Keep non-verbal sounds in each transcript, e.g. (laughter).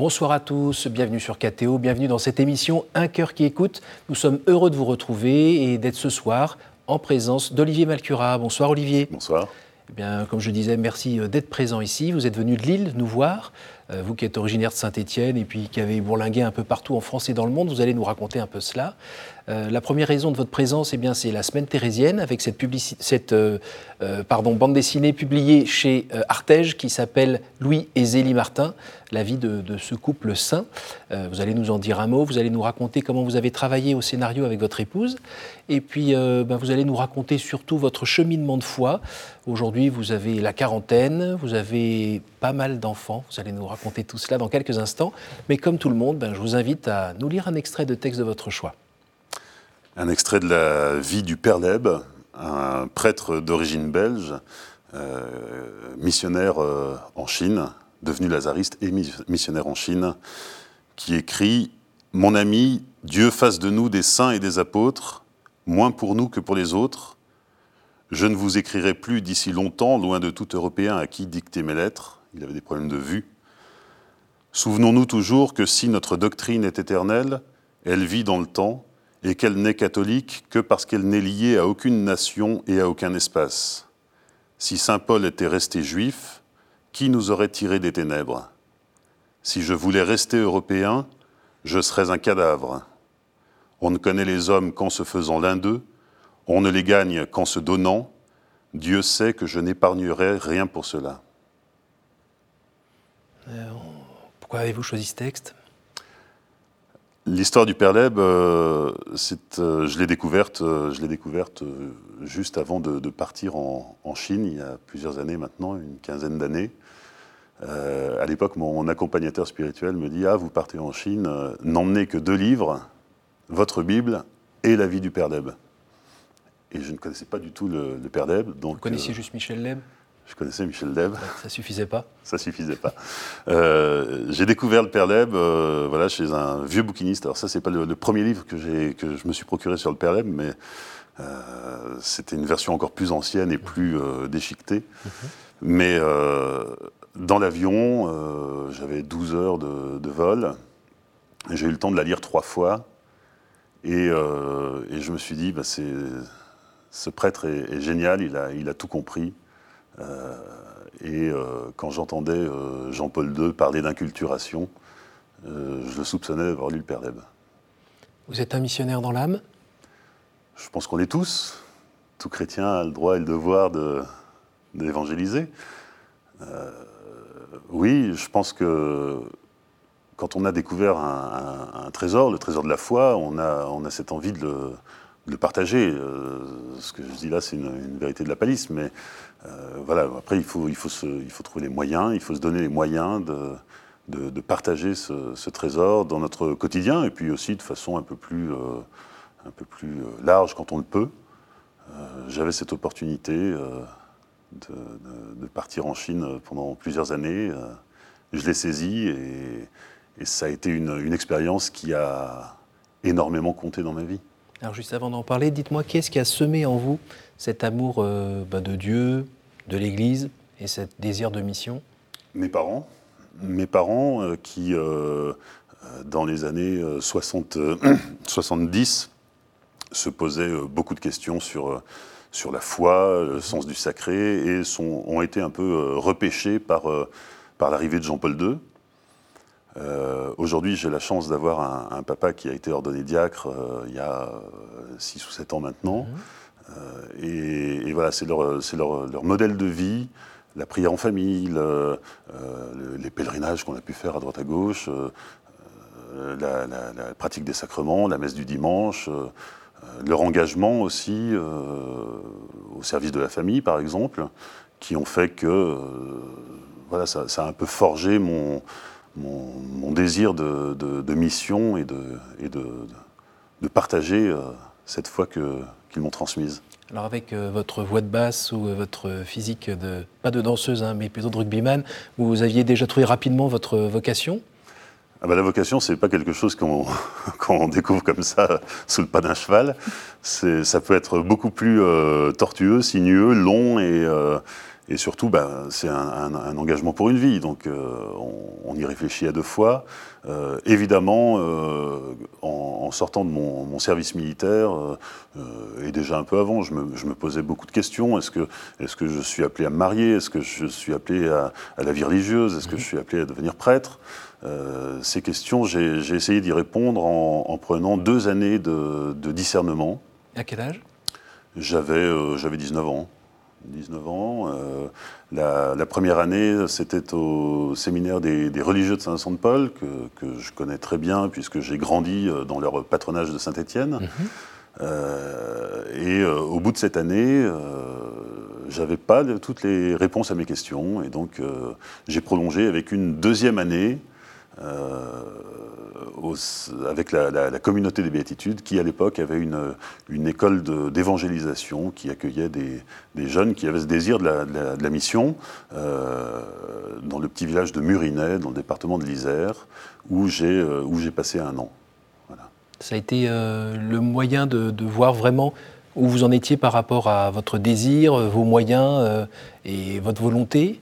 Bonsoir à tous, bienvenue sur KTO, bienvenue dans cette émission Un cœur qui écoute. Nous sommes heureux de vous retrouver et d'être ce soir en présence d'Olivier Malcura. Bonsoir Olivier. Bonsoir. Eh bien, comme je disais, merci euh, d'être présent ici. Vous êtes venu de Lille nous voir. Euh, vous qui êtes originaire de Saint-Étienne et puis qui avez bourlingué un peu partout en France et dans le monde, vous allez nous raconter un peu cela. Euh, la première raison de votre présence, eh c'est la semaine thérésienne avec cette, euh, pardon, bande dessinée publiée chez Artege qui s'appelle Louis et Zélie Martin, la vie de, ce couple saint. vous allez nous en dire un mot, vous allez nous raconter comment vous avez travaillé au scénario avec votre épouse et puis ben, vous allez nous raconter surtout votre cheminement de foi. Aujourd'hui, vous avez la quarantaine, vous avez pas mal d'enfants, vous allez nous raconter raconter tout cela dans quelques instants. Mais comme tout le monde, ben, je vous invite à nous lire un extrait de texte de votre choix. Un extrait de la vie du Père Leb, un prêtre d'origine belge, euh, missionnaire euh, en Chine, devenu lazariste et missionnaire en Chine, qui écrit Mon ami, Dieu fasse de nous des saints et des apôtres, moins pour nous que pour les autres. Je ne vous écrirai plus d'ici longtemps, loin de tout Européen à qui dicter mes lettres. Il avait des problèmes de vue. Souvenons-nous toujours que si notre doctrine est éternelle, elle vit dans le temps, et qu'elle n'est catholique que parce qu'elle n'est liée à aucune nation et à aucun espace. Si Saint Paul était resté juif, qui nous aurait tiré des ténèbres? Si je voulais rester européen, je serais un cadavre. On ne connaît les hommes qu'en se faisant l'un d'eux, on ne les gagne qu'en se donnant. Dieu sait que je n'épargnerai rien pour cela. Euh, pourquoi avez-vous choisi ce texte? L'histoire du Père Leb, euh, euh, je l'ai découverte, euh, je l'ai découverte juste avant de, partir en, Chine, il y a plusieurs années maintenant, une quinzaine d'années. à l'époque, mon, accompagnateur spirituel me dit Ah, vous partez en Chine, n'emmenez que deux livres, votre Bible et la vie du Père Leb. Et je ne connaissais pas du tout le, Père Leb. Donc, vous connaissiez juste Michel Leb? Je connaissais Michel Deb. Ça suffisait pas Ça suffisait pas. Euh, j'ai découvert le Père Leb euh, voilà, chez un vieux bouquiniste. Alors ça, c'est pas le, premier livre que, que je me suis procuré sur le Père Leb, mais euh, c'était une version encore plus ancienne et plus déchiquetée. Mhm. Mais dans l'avion, j'avais 12 heures de, vol. J'ai eu le temps de la lire trois fois. Et, je me suis dit, bah, ce prêtre est, génial, il a, il a tout compris. Euh, et euh, quand j'entendais euh, Jean-Paul II parler d'inculturation, je le soupçonnais d'avoir lu le Père Leb. Vous êtes un missionnaire dans l'âme? Je pense qu'on est tous. Tout chrétien a le droit et le devoir d'évangéliser. oui, je pense que quand on a découvert un, trésor, le trésor de la foi, on a, on a cette envie de le, le partager. ce que je dis là, c'est une, vérité de la palisse, mais euh, voilà, après, il faut, il, faut il faut trouver les moyens, il faut se donner les moyens de, de, partager ce, trésor dans notre quotidien, et puis aussi de façon un peu plus, euh, un peu plus euh, large quand on le peut. J'avais cette opportunité de, partir en Chine pendant plusieurs années. je l'ai saisi et, et, ça a été une, une expérience qui a énormément compté dans ma vie. Alors juste avant d'en parler, dites-moi qu'est-ce qui a semé en vous cet amour euh, bah, de Dieu, de l'Église et ce désir de mission? Mes parents. Mes parents euh, qui, euh, dans les années 60, 70, (clears throat) se posaient beaucoup de questions sur, sur la foi, le sens du sacré, et sont, ont été un peu repêchés par, par l'arrivée de Jean-Paul II. Aujourd'hui, j'ai la chance d'avoir un, papa qui a été ordonné diacre il y a 6 ou 7 ans maintenant. Mmh. Euh, et, voilà, c'est leur, leur, modèle de vie, la prière en famille, euh, les pèlerinages qu'on a pu faire à droite à gauche, euh, la, pratique des sacrements, la messe du dimanche, leur engagement aussi au service de la famille, par exemple, qui ont fait que voilà, ça, a un peu forgé mon, mon, désir de, mission et de, et de, partager cette foi qu'ils m'ont transmise. Alors avec euh, votre voix de basse ou euh, votre physique de, pas de danseuse, hein, mais plutôt de rugbyman, vous aviez déjà trouvé rapidement votre vocation? Ah bah, La vocation, c'est pas quelque chose qu'on (laughs) découvre comme ça sous le pas d'un cheval. Ça peut être beaucoup plus euh, tortueux, sinueux, long et, et surtout, ben, c'est un, engagement pour une vie, donc on, y réfléchit à deux fois. évidemment, en, sortant de mon, service militaire, et déjà un peu avant, je me, posais beaucoup de questions. Est-ce que, est que je suis appelé à me marier? Est-ce que je suis appelé à, la vie religieuse? Est-ce que je suis appelé à devenir prêtre? Ces questions, j'ai essayé d'y répondre en, prenant deux années de, de discernement. À quel âge? J'avais 19 ans. 19 ans. Euh, la, première année, c'était au séminaire des, religieux de Saint-Vincent-de-Paul, que, je connais très bien, puisque j'ai grandi euh, dans leur patronage de Saint-Étienne. Mhm. Euh, et au bout de cette année, j'avais pas toutes les réponses à mes questions, et donc j'ai prolongé avec une deuxième année avec la, communauté des béatitudes, qui à l'époque avait une, une école d'évangélisation qui accueillait des, jeunes qui avaient ce désir de la, mission euh, dans le petit village de Murinet, dans le département de l'Isère, où j'ai euh, passé un an. Ça a été euh, le moyen de, voir vraiment où vous en étiez par rapport à votre désir, vos moyens et votre volonté?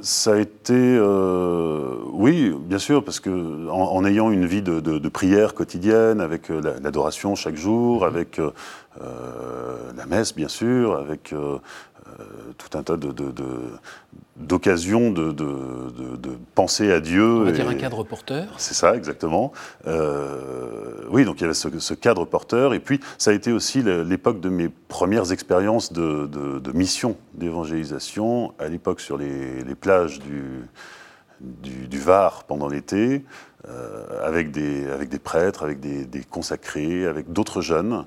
Ça a été, euh, oui, bien sûr, parce que en, ayant une vie de, prière quotidienne, avec euh, l'adoration chaque jour, mhm. avec euh, la messe, bien sûr, avec tout un tas d'occasions de, de, penser à Dieu. On va dire un cadre porteur. C'est ça, exactement. oui, donc il y avait ce, cadre porteur. Et puis, ça a été aussi l'époque de mes premières expériences de, mission d'évangélisation, à l'époque sur les, plages du, du, Var pendant l'été, avec, des, avec des prêtres, avec des consacrés, avec d'autres jeunes.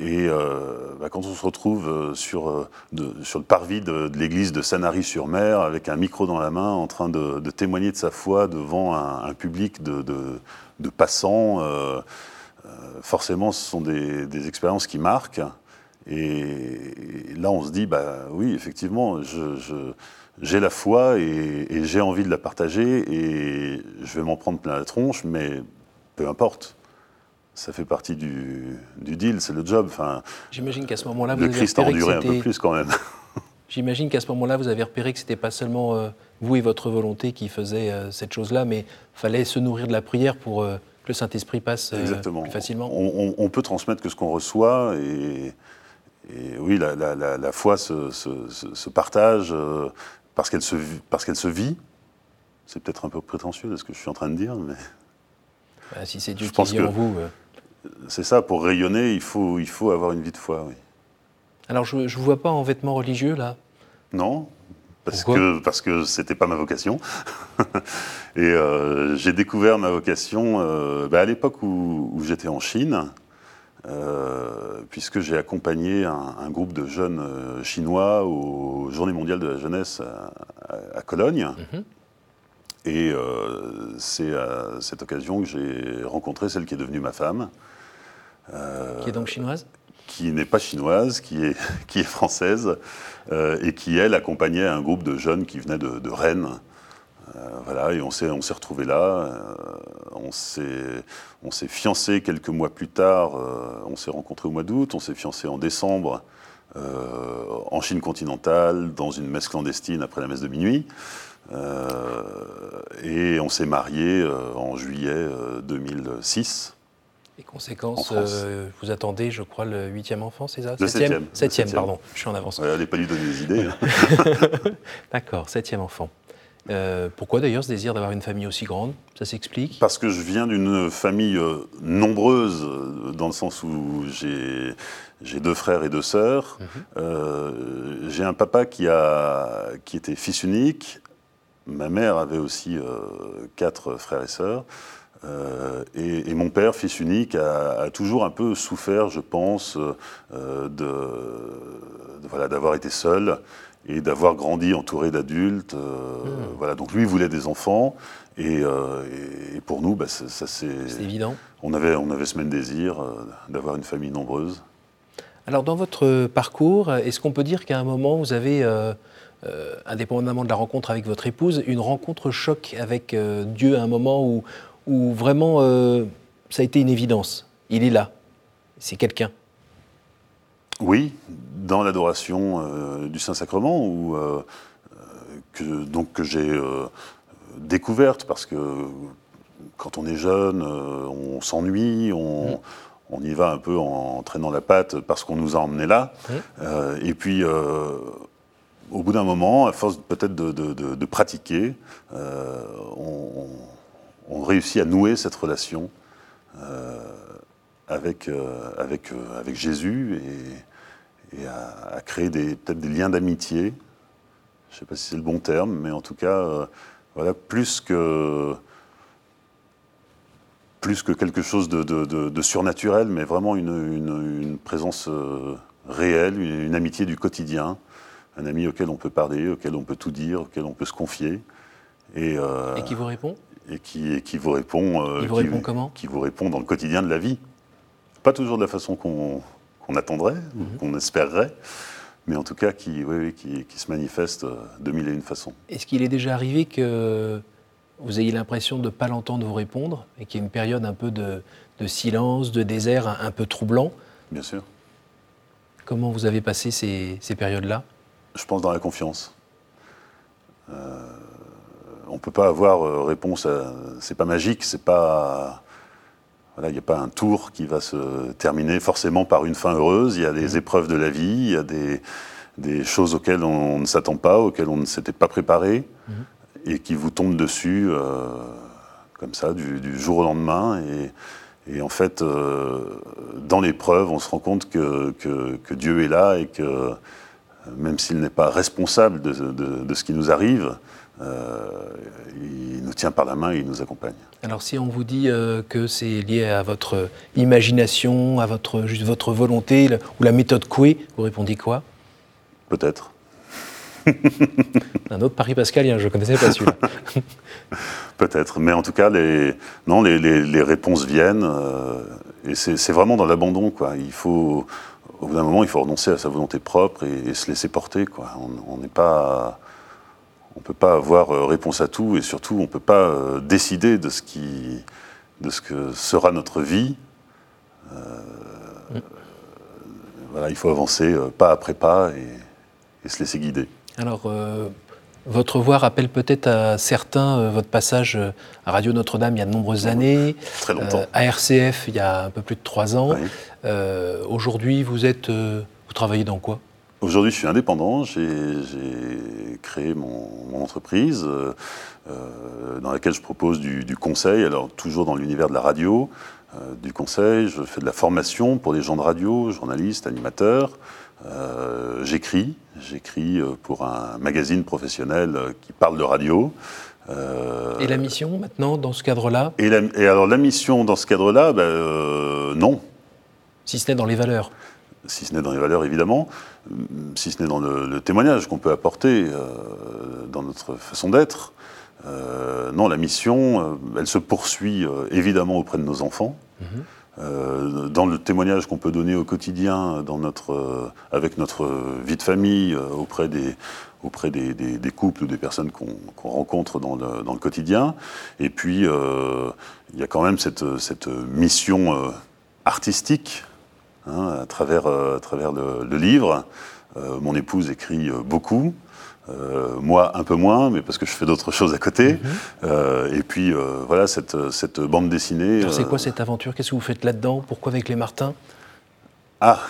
Et euh, bah, quand on se retrouve euh, sur, euh, sur le parvis de, l'église de Sanary-sur-Mer, avec un micro dans la main, en train de, témoigner de sa foi devant un, public de, passants, forcément, ce sont des, expériences qui marquent. Et, là, on se dit, bah oui, effectivement, j'ai la foi et, et j'ai envie de la partager et je vais m'en prendre plein la tronche, mais peu importe ça fait partie du, deal, c'est le job. Enfin, J'imagine qu'à ce moment-là, vous le Christ a enduré un peu plus quand même. J'imagine qu'à ce moment-là, vous avez repéré que ce n'était pas seulement euh, vous et votre volonté qui faisait euh, cette chose-là, mais fallait se nourrir de la prière pour euh, que le Saint-Esprit passe plus facilement. On, peut transmettre que ce qu'on reçoit, et, oui, la, foi se, partage parce qu'elle se, parce qu'elle se vit. C'est peut-être un peu prétentieux de ce que je suis en train de dire, mais... Bah, si c'est Dieu qui vit en vous c'est ça, pour rayonner, il faut, il faut avoir une vie de foi, oui. Alors, je ne vous vois pas en vêtements religieux, là? Non, parce que parce que c'était pas ma vocation. (laughs) et euh, j'ai découvert ma vocation euh, bah, à l'époque où, j'étais en Chine, euh, puisque j'ai accompagné un, groupe de jeunes chinois aux Journées mondiales de la jeunesse à, Cologne. Mhm. Et c'est à cette occasion que j'ai rencontré celle qui est devenue ma femme. Euh, qui est donc chinoise Qui n'est pas chinoise, qui est, (laughs) qui est française, euh, et qui, elle, accompagnait un groupe de jeunes qui venaient de, Rennes. Euh, voilà, et on s'est, on s'est retrouvés là. on, s'est, on s'est fiancés quelques mois plus tard. on s'est rencontrés au mois d'août. On s'est fiancés en décembre en Chine continentale, dans une messe clandestine après la messe de minuit. Et on s'est mariés en juillet 2006. Les conséquences, euh, vous attendez, je crois, le huitième enfant, c'est ça Le septième. Septième, pardon, je suis en avance. Allez pas lui donner des idées. (laughs) D'accord, septième enfant. Euh, pourquoi d'ailleurs ce désir d'avoir une famille aussi grande? Ça s'explique? Parce que je viens d'une famille euh, nombreuse, dans le sens où j'ai deux frères et deux sœurs. Mhm. j'ai un papa qui, a, qui était fils unique. Ma mère avait aussi quatre frères et sœurs. Euh, et, mon père, fils unique, a, toujours un peu souffert, je pense, euh, de, voilà, d'avoir été seul et d'avoir grandi entouré d'adultes. Euh, hmm. Voilà, donc lui voulait des enfants, et, pour nous, bah, ça, c'est, évident. On avait, on avait ce même désir d'avoir une famille nombreuse. Alors dans votre parcours, est-ce qu'on peut dire qu'à un moment vous avez indépendamment de la rencontre avec votre épouse, une rencontre choc avec Dieu à un moment où, où vraiment euh, ça a été une évidence Il est là, c'est quelqu'un Oui, dans l'adoration du Saint-Sacrement, où, que, donc, que j'ai découverte, parce que quand on est jeune, on s'ennuie, on, mm. on, y va un peu en traînant la patte parce qu'on nous a emmenés là. Mm. et puis, au bout d'un moment, à force peut-être de, pratiquer, euh, on, réussit à nouer cette relation euh, avec, euh, avec Jésus et, à, créer peut-être des liens d'amitié. Je ne sais pas si c'est le bon terme, mais en tout cas, voilà, plus que, plus que quelque chose de, surnaturel, mais vraiment une, présence réelle, une amitié du quotidien un ami auquel on peut parler, auquel on peut tout dire, auquel on peut se confier. Et, euh, qui vous répond? et qui, qui, vous répond. Euh, vous répond comment? Qui vous répond dans le quotidien de la vie. Pas toujours de la façon qu'on attendrait, mhm. qu'on espérerait, mais en tout cas qui, oui, qui, qui, se manifeste de mille et une façons. Est-ce qu'il est déjà arrivé que vous ayez l'impression de ne pas l'entendre vous répondre et qu'il y ait une période un peu de, de silence, de désert un, peu troublant? Bien sûr. Comment vous avez passé ces, ces périodes-là? Je pense dans la confiance. Euh, on ne peut pas avoir euh, réponse à. C'est pas magique, c'est pas. il n'y a pas un tour qui va se terminer forcément par une fin heureuse. Il y a des mmh. épreuves de la vie, il y a des, choses auxquelles on ne s'attend pas, auxquelles on ne s'était pas préparé, mmh. et qui vous tombent dessus euh, comme ça, du, jour au lendemain. Et, en fait, dans l'épreuve, on se rend compte que, que, Dieu est là et que même s'il n'est pas responsable de, ce qui nous arrive, euh, il nous tient par la main et il nous accompagne. Alors si on vous dit euh, que c'est lié à votre imagination, à votre, juste votre volonté, ou la méthode Coué, vous répondez quoi? Peut-être. (laughs) Un autre Paris Pascalien, je ne connaissais pas celui-là. (laughs) Peut-être, mais en tout cas, les, non, les, réponses viennent, euh, et c'est vraiment dans l'abandon. Il faut, au bout d'un moment, il faut renoncer à sa volonté propre et, se laisser porter. On n'est pas, on peut pas avoir euh, réponse à tout et surtout, on ne peut pas euh, décider de ce qui, de ce que sera notre vie. Euh, voilà, il faut avancer pas après pas et, se laisser guider. Alors, votre voix rappelle peut-être à certains votre passage à Radio Notre-Dame il y a de nombreuses années. Très longtemps. à RCF il y a un peu plus de trois ans. Euh, aujourd'hui, vous êtes, euh, vous travaillez dans quoi? Aujourd'hui, je suis indépendant. J'ai créé mon, entreprise euh, dans laquelle je propose du, conseil, alors toujours dans l'univers de la radio, du conseil. Je fais de la formation pour des gens de radio, journalistes, animateurs. J'écris, j'écris pour un magazine professionnel qui parle de radio. et la mission maintenant dans ce cadre-là et, alors la mission dans ce cadre-là, ben, non. Si ce n'est dans les valeurs Si ce n'est dans les valeurs, évidemment. Si ce n'est dans le, témoignage qu'on peut apporter euh, dans notre façon d'être. Euh, non, la mission, euh, elle se poursuit évidemment auprès de nos enfants. Mhm. dans le témoignage qu'on peut donner au quotidien, dans notre, avec notre vie de famille, auprès des, couples ou des personnes qu'on rencontre dans le, quotidien. Et puis, il y a quand même cette, mission artistique Hein, à travers, euh, le, livre. Euh, mon épouse écrit euh, moi, un peu moins, mais parce que je fais d'autres choses à côté. Mhm. et puis, voilà, cette, cette, bande dessinée. C'est quoi cette aventure? Qu'est-ce que vous faites là-dedans? Pourquoi avec les Martins? Ah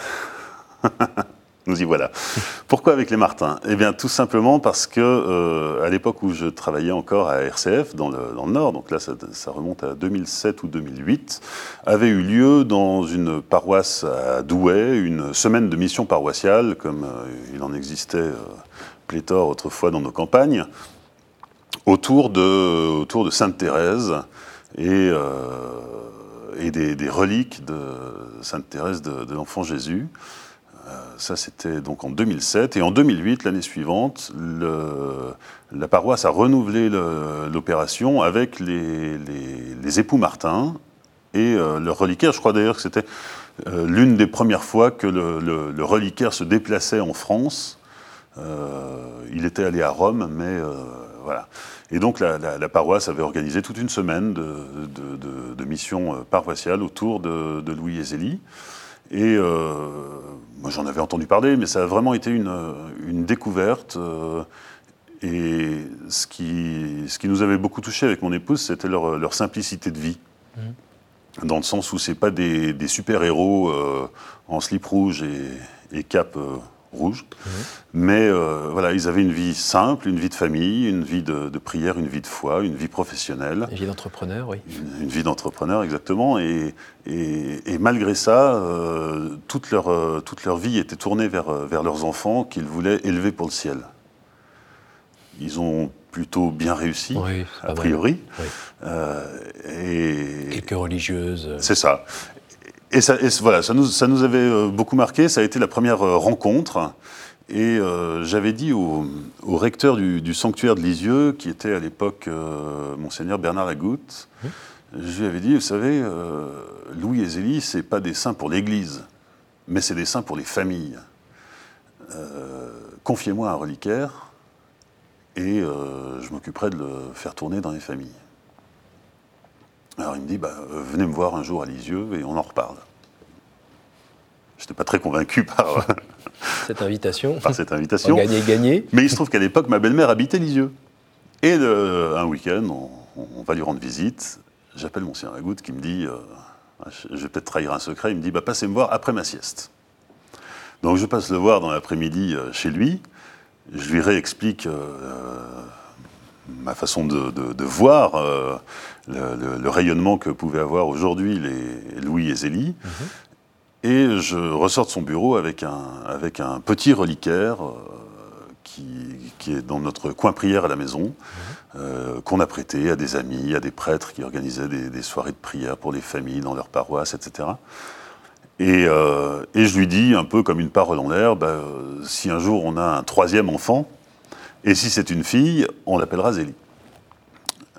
(laughs) Nous y voilà. Pourquoi avec les Martins? Eh bien, tout simplement parce que euh, à l'époque où je travaillais encore à RCF dans le, Nord, donc là, ça, remonte à 2007 ou 2008, avait eu lieu dans une paroisse à Douai une semaine de mission paroissiale, comme euh, il en existait euh, pléthore autrefois dans nos campagnes, autour de, autour de Sainte Thérèse et, et des, reliques de Sainte Thérèse de l'Enfant Jésus. Euh, ça, c'était donc en 2007. Et en 2008, l'année suivante, la paroisse a renouvelé l'opération avec les, époux Martin et euh, le reliquaire. Je crois d'ailleurs que c'était euh, l'une des premières fois que le, reliquaire se déplaçait en France. il était allé à Rome, mais voilà. Et donc la, paroisse avait organisé toute une semaine de, de, de, mission paroissiale autour de, Louis Ezeli. Et moi, j'en avais entendu parler, mais ça a vraiment été une, découverte. et ce qui, ce qui nous avait beaucoup touché avec mon épouse, c'était leur, simplicité de vie. Mmh. Dans le sens où c'est pas des, super-héros en slip rouge et, et cape rouge. Mais euh, voilà, ils avaient une vie simple, une vie de famille, une vie de, prière, une vie de foi, une vie professionnelle. Une vie d'entrepreneur, oui. Une, vie d'entrepreneur, exactement. Et, et, malgré ça, euh, toute, leur, euh, toute leur vie était tournée vers, vers leurs enfants qu'ils voulaient élever pour le ciel. Ils ont plutôt bien réussi, a priori. et, Quelques religieuses. C'est ça. Et, ça, voilà, ça nous, ça nous, avait euh, beaucoup marqué. Ça a été la première euh, rencontre. Et euh, j'avais dit au, recteur du, sanctuaire de Lisieux, qui était à l'époque monseigneur Bernard Lagoutte, je lui avais dit, vous savez, Louis et Zélie, c'est pas des saints pour l'Église, mais c'est des saints pour les familles. Confiez-moi un reliquaire et je m'occuperai de le faire tourner dans les familles. Alors il me dit, bah, euh, venez me voir un jour à Lisieux et on en reparle. Je n'étais pas très convaincu par (laughs) cette invitation. Par cette invitation. Gagner, gagner. Mais il se trouve qu'à l'époque, ma belle-mère habitait Lisieux. Et un week-end, on, va lui rendre visite. J'appelle mon sien Goutte qui me dit, euh, je vais peut-être trahir un secret, il me dit, bah, passez me voir après ma sieste. Donc je passe le voir dans l'après-midi euh, chez lui. Je lui réexplique ma façon de, voir euh, le, rayonnement que pouvaient avoir aujourd'hui les Louis et Zélie. Mhm. Et je ressors de son bureau avec un, avec un petit reliquaire euh, qui, qui, est dans notre coin prière à la maison, mhm. euh, qu'on a prêté à des amis, à des prêtres qui organisaient des, soirées de prière pour les familles dans leur paroisse, etc. Et, et, je lui dis, un peu comme une parole en l'air, bah, si un jour on a un troisième enfant, et si c'est une fille, on l'appellera Zélie.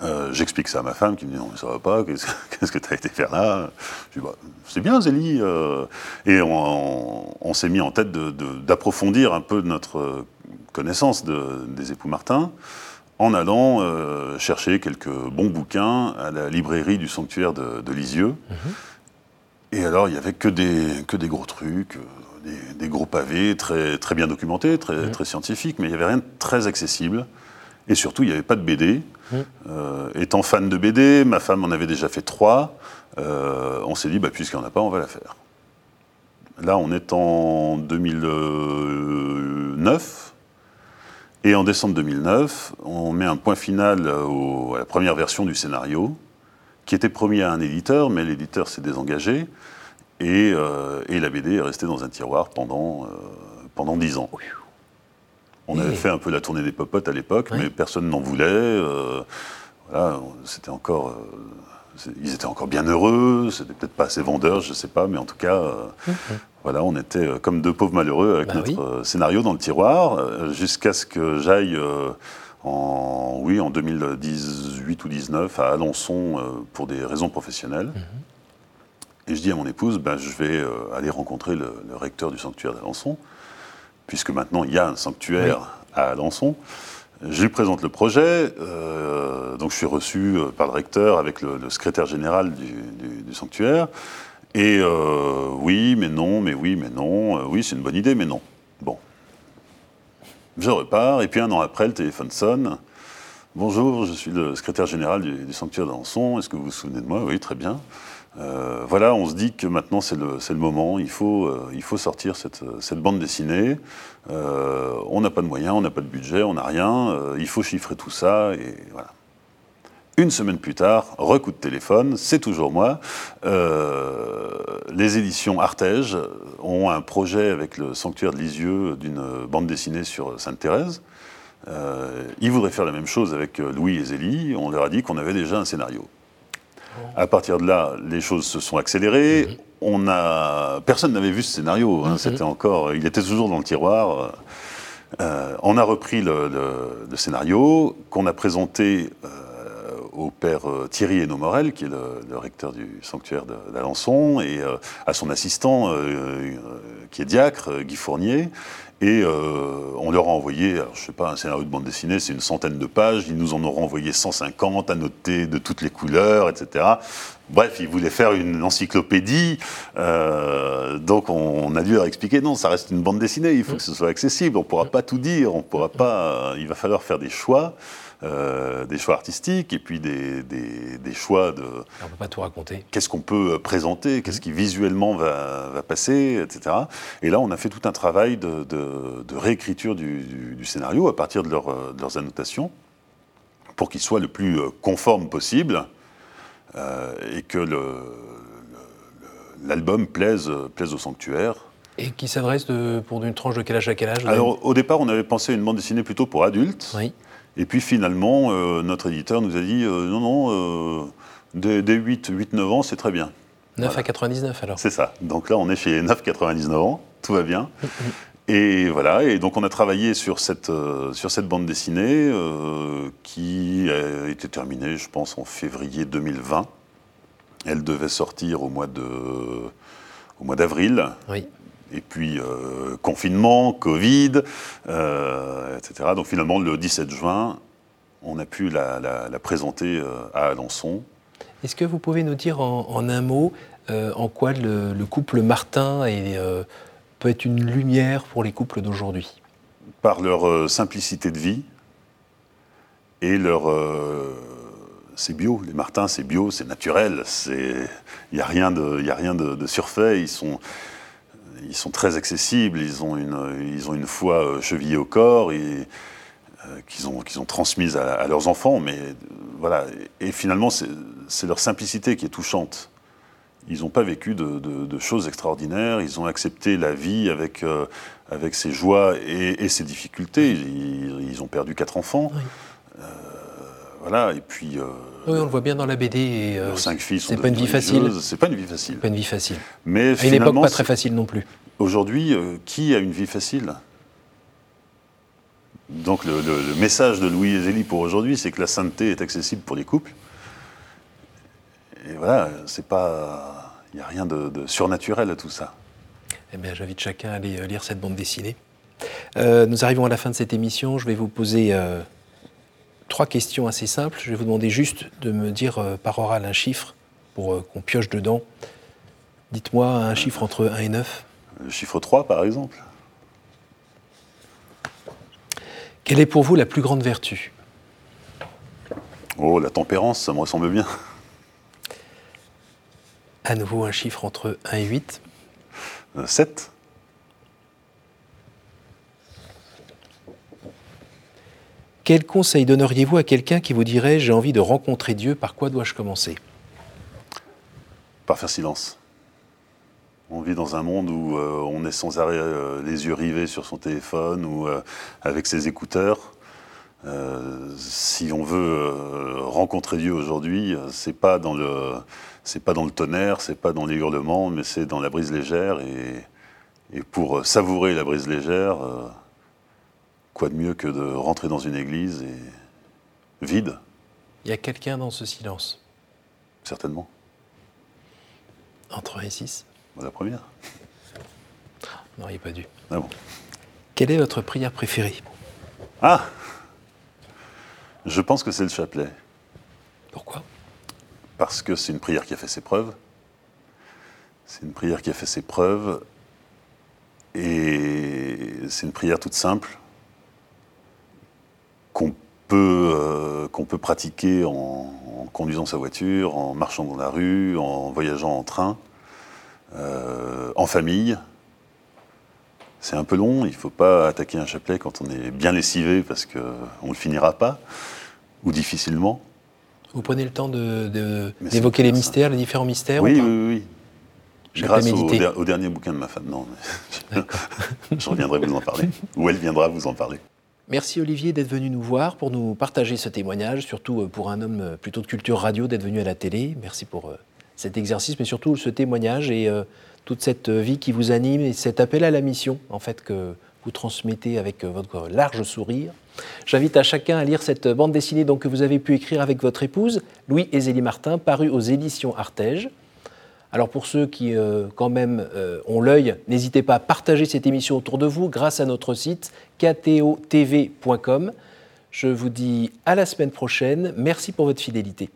Euh, j'explique ça à ma femme qui me dit non mais ça va pas, qu'est-ce que (laughs) tu as été faire là? Je dis bah, c'est bien Zélie. Euh. et on, s'est mis en tête d'approfondir un peu notre connaissance des époux Martin en allant euh, chercher quelques bons bouquins à la librairie du sanctuaire de, Lisieux. Mm-hmm. Et alors il n'y avait que des, que des gros trucs, des, gros pavés très, très bien documentés, très, très scientifiques, mais il n'y avait rien de très accessible. Et surtout, il n'y avait pas de BD. Euh, étant fan de BD, ma femme en avait déjà fait trois. Euh, on s'est dit, bah, puisqu'il n'y en a pas, on va la faire. Là, on est en 2009. Et en décembre 2009, on met un point final à la première version du scénario, qui était promis à un éditeur, mais l'éditeur s'est désengagé. Euh, et, la BD est restée dans un tiroir pendant, euh, pendant 10 ans. On avait fait un peu la tournée des popotes à l'époque, mais personne n'en voulait. Euh, voilà, c'était encore, ils étaient encore bien heureux. C'était peut-être pas assez vendeurs, je ne sais pas, mais en tout cas, voilà, on était comme deux pauvres malheureux avec bah notre scénario dans le tiroir, jusqu'à ce que j'aille en, oui, en 2018 ou 2019 à Alençon pour des raisons professionnelles. Mhm. Et je dis à mon épouse, ben, je vais euh, aller rencontrer le, recteur du sanctuaire d'Alençon, puisque maintenant il y a un sanctuaire à Alençon. Je lui présente le projet, euh, donc je suis reçu euh, par le recteur avec le, secrétaire général du, sanctuaire. Et oui, mais non, mais oui, mais non, oui, c'est une bonne idée, mais non. Je repars, et puis un an après, le téléphone sonne. Bonjour, je suis le secrétaire général du, sanctuaire d'Alençon, est-ce que vous vous souvenez de moi? Oui, très bien. Euh, voilà, on se dit que maintenant c'est le, moment, il faut, euh, il faut sortir cette, bande dessinée. Euh, on n'a pas de moyens, on n'a pas de budget, on n'a rien, il faut chiffrer tout ça, et voilà. Une semaine plus tard, recoup de téléphone, c'est toujours moi. les éditions Artege ont un projet avec le Sanctuaire de Lisieux d'une bande dessinée sur Sainte-Thérèse. ils voudraient faire la même chose avec Louis et Zélie. On leur a dit qu'on avait déjà un scénario. À partir de là, les choses se sont accélérées. Mhm. On a... Personne n'avait vu ce scénario. Hein. Mhm. C'était encore... Il était toujours dans le tiroir. Euh, on a repris le, scénario qu'on a présenté euh, au père Thierry Hénaud Morel, qui est le, recteur du sanctuaire d'Alençon, et à son assistant, qui est diacre, Guy Fournier. Et on leur a envoyé, alors, je sais pas, un scénario de bande dessinée, c'est une centaine de pages. Ils nous en ont envoyé 150, annotés de toutes les couleurs, etc. Bref, ils voulaient faire une encyclopédie. donc on, a dû leur expliquer non, ça reste une bande dessinée, il faut que ce soit accessible. On ne pourra pas tout dire, on pourra pas. il va falloir faire des choix. Euh, des choix artistiques et puis des, des, choix de. On ne peut pas tout raconter. Qu'est-ce qu'on peut présenter, qu'est-ce qui visuellement va, va, passer, etc. Et là, on a fait tout un travail de, de, réécriture du, du, scénario à partir de, leurs annotations pour qu'il soit le plus euh, conforme possible euh, et que l'album plaise, plaise au sanctuaire. Et qui s'adresse pour une tranche de quel âge à quel âge Alors, au départ, on avait pensé à une bande dessinée plutôt pour adultes. Oui. Et puis finalement, euh, notre éditeur nous a dit euh, non, non, euh, dès, 8-9 ans, c'est très bien. 9 à 99 alors C'est ça. Donc là, on est chez 9-99 ans, tout va bien. Et voilà, et donc on a travaillé sur cette, sur cette bande dessinée qui a été terminée, je pense, en février 2020. Elle devait sortir au mois de, au mois d'avril. Oui et puis euh, confinement, Covid, euh, etc. Donc finalement, le 17 juin, on a pu la, présenter euh, à Alençon. Est-ce que vous pouvez nous dire en, un mot en quoi le, couple Martin peut être une lumière pour les couples d'aujourd'hui? Par leur simplicité de vie et leur c'est bio. Les Martins, c'est bio, c'est naturel. Il n'y a rien de, a rien de, de surfait. Ils sont, ils sont très accessibles, ils ont une, ils ont une foi euh, chevillée au corps et, euh, qu'ils ont, qu'ils ont transmise à, leurs enfants. Mais euh, voilà, et finalement, c'est leur simplicité qui est touchante. Ils n'ont pas vécu de, choses extraordinaires, ils ont accepté la vie avec, avec ses joies et, ses difficultés. Ils, ont perdu quatre enfants. voilà, et puis. Oui, on le voit bien dans la BD. Et, leurs cinq filles sont C'est pas une vie facile. C'est pas une vie facile. Pas une vie facile. Mais à une époque pas très facile non plus. Aujourd'hui, euh, qui a une vie facile? Donc le, message de Louis Zélie pour aujourd'hui, c'est que la sainteté est accessible pour les couples. Et voilà, c'est pas, il n'y a rien de, surnaturel à tout ça. Eh bien, j'invite chacun à aller euh, lire cette bande dessinée. Euh, nous arrivons à la fin de cette émission. Je vais vous poser trois questions assez simples. Je vais vous demander juste de me dire par oral un chiffre pour qu'on pioche dedans. Dites-moi un chiffre entre 1 et 9. Le chiffre 3, par exemple. Quelle est pour vous la plus grande vertu? Oh, la tempérance, ça me ressemble bien. À nouveau un chiffre entre 1 et 8. 7. Quel conseil donneriez-vous à quelqu'un qui vous dirait j'ai envie de rencontrer Dieu, par quoi dois-je commencer? Par faire silence. On vit dans un monde où euh, on est sans arrêt euh, les yeux rivés sur son téléphone ou euh, avec ses écouteurs. si on veut rencontrer Dieu aujourd'hui, c'est pas dans le c'est pas dans le tonnerre, c'est pas dans les hurlements, mais c'est dans la brise légère. Et, et pour savourer la brise légère, quoi de mieux que de rentrer dans une église et vide? Il y a quelqu'un dans ce silence Certainement. Entre 1 et 6 la première. (laughs) Non, il a pas dû. Ah bon. Quelle est votre prière préférée? Ah Je pense que c'est le chapelet. Pourquoi? Parce que c'est une prière qui a fait ses preuves. C'est une prière qui a fait ses preuves. Et c'est une prière toute simple peut, euh, qu'on peut pratiquer en, conduisant sa voiture, en marchant dans la rue, en voyageant en train. Euh, en famille. C'est un peu long, il ne faut pas attaquer un chapelet quand on est bien lessivé parce qu'on ne le finira pas, ou difficilement. Vous prenez le temps d'évoquer les mystères, les différents mystères Oui, oui, oui. Grâce au, dernier bouquin de ma femme, non. (laughs) je reviendrai vous en parler. (laughs) Ou elle viendra vous en parler. Merci Olivier d'être venu nous voir pour nous partager ce témoignage, surtout euh, pour un homme euh, plutôt de culture radio d'être venu à la télé. Merci pour cet exercice, mais surtout ce témoignage et euh, toute cette vie qui vous anime et cet appel à la mission en fait que vous transmettez avec votre large sourire. J'invite à chacun à lire cette bande dessinée donc, que vous avez pu écrire avec votre épouse, Louis et Zélie Martin, parue aux éditions Artege. Alors pour ceux qui euh, quand même euh, ont l'œil, n'hésitez pas à partager cette émission autour de vous grâce à notre site ktotv.com. Je vous dis à la semaine prochaine. Merci pour votre fidélité.